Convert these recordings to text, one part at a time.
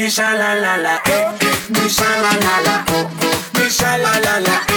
Bisa la la la, eh, bisa la la la, oh, oh, bisa la la la. Oh, oh.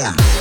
Yeah.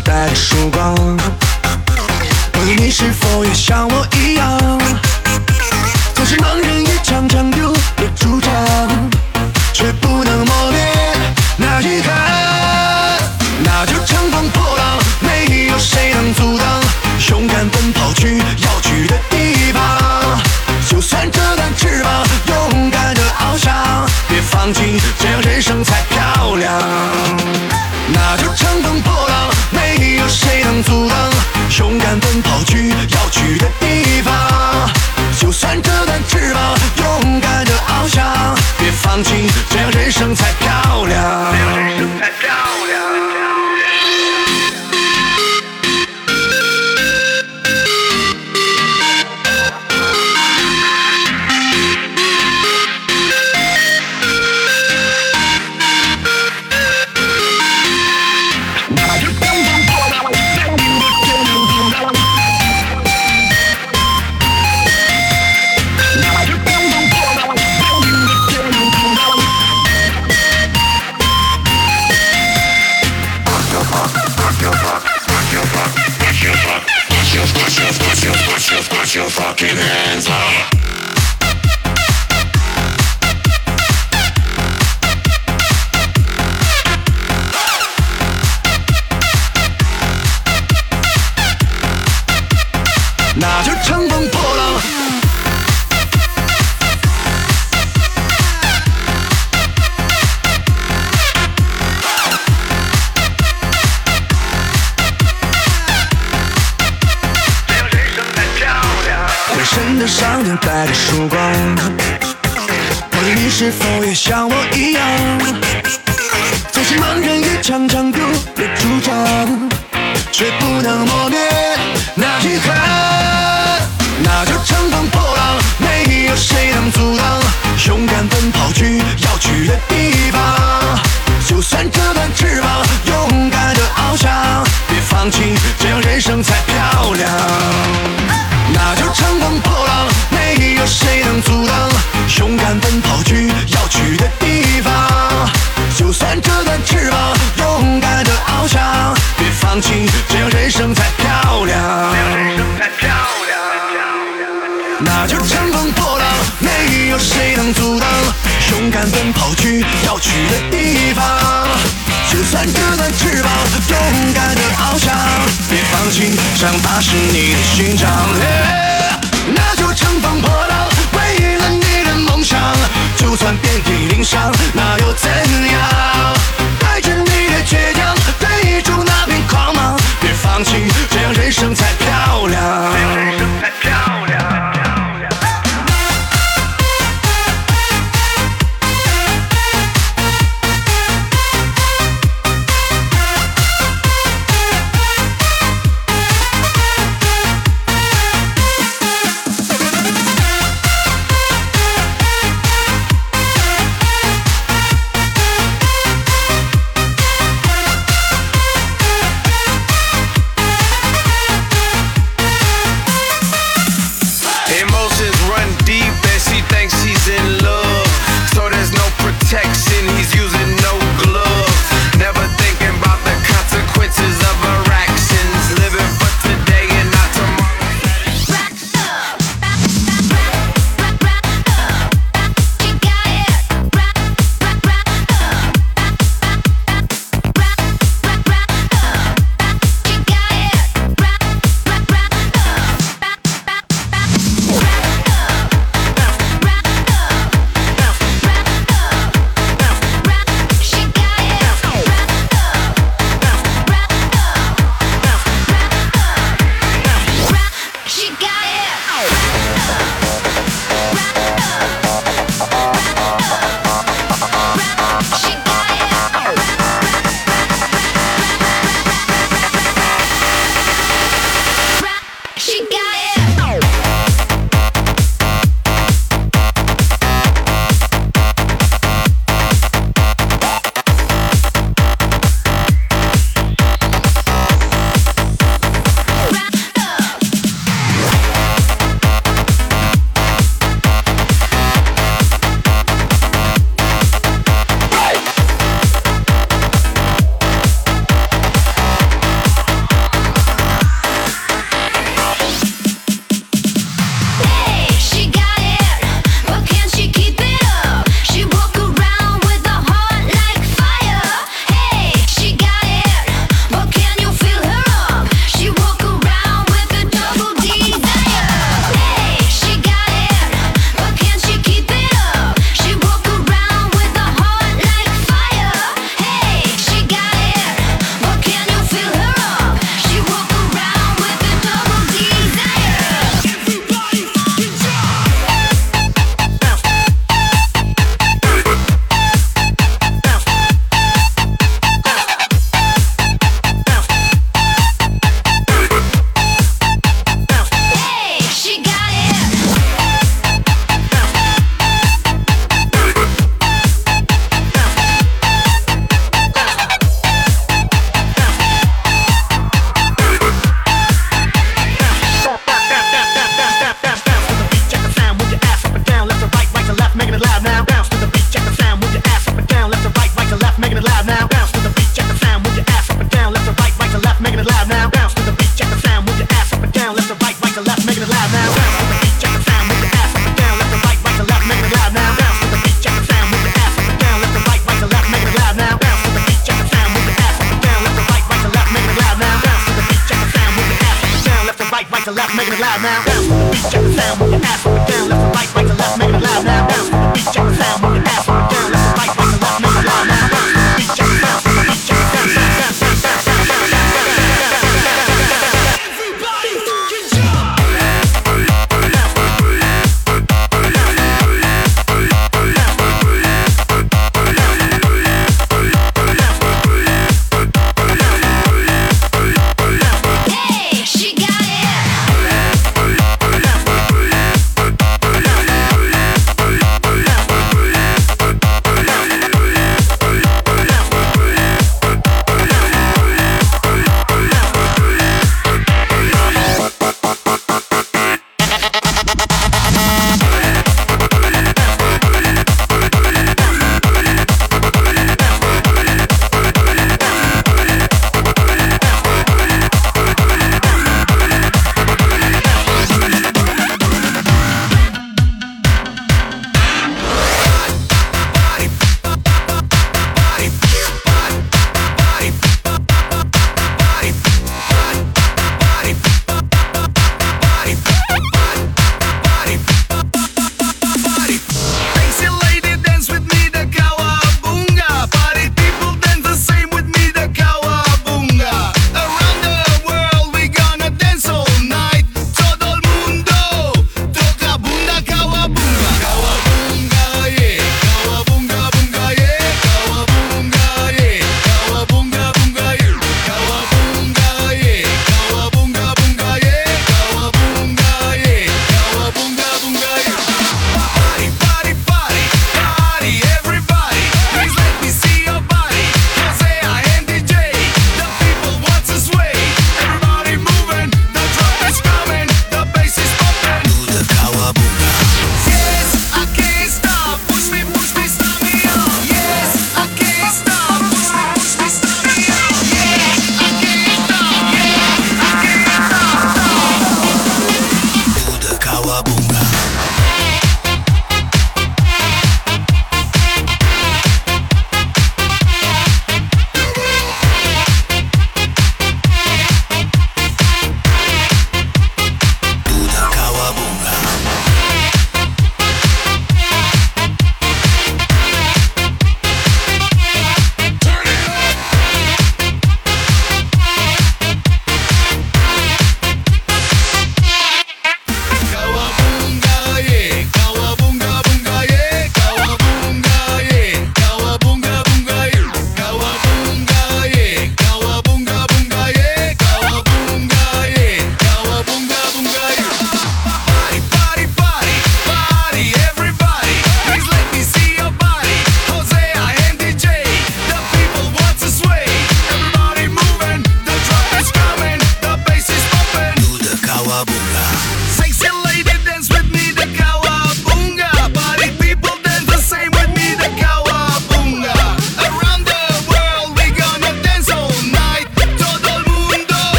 带着曙光朋友你是否也像我一样总是茫然也常常丢了主张放弃房等待着曙光。不知你是否也像我一样，总是盲人也常常丢了主张，却不能磨灭那遗憾。那就乘风破浪，没有谁能阻挡，勇敢奔跑去要去的地方。就算这段翅膀勇敢的翱翔，放弃，这样人生才漂亮。那就乘风破浪，没有谁能阻挡，勇敢奔跑去要去的地方。就算折断翅膀勇敢的翱翔，别放弃，这样人生才漂亮这样人生才漂亮。那就乘风破浪，没有谁能阻挡，勇敢奔跑去要去的地方。就算折断翅膀勇敢的翱翔，别放弃，长大是你的勋章。哎那就乘风破浪，为了你的梦想，就算遍体鳞伤，那又怎样？带着你的倔强，追逐那片光芒，别放弃，这样人生才漂亮。这样人生才漂亮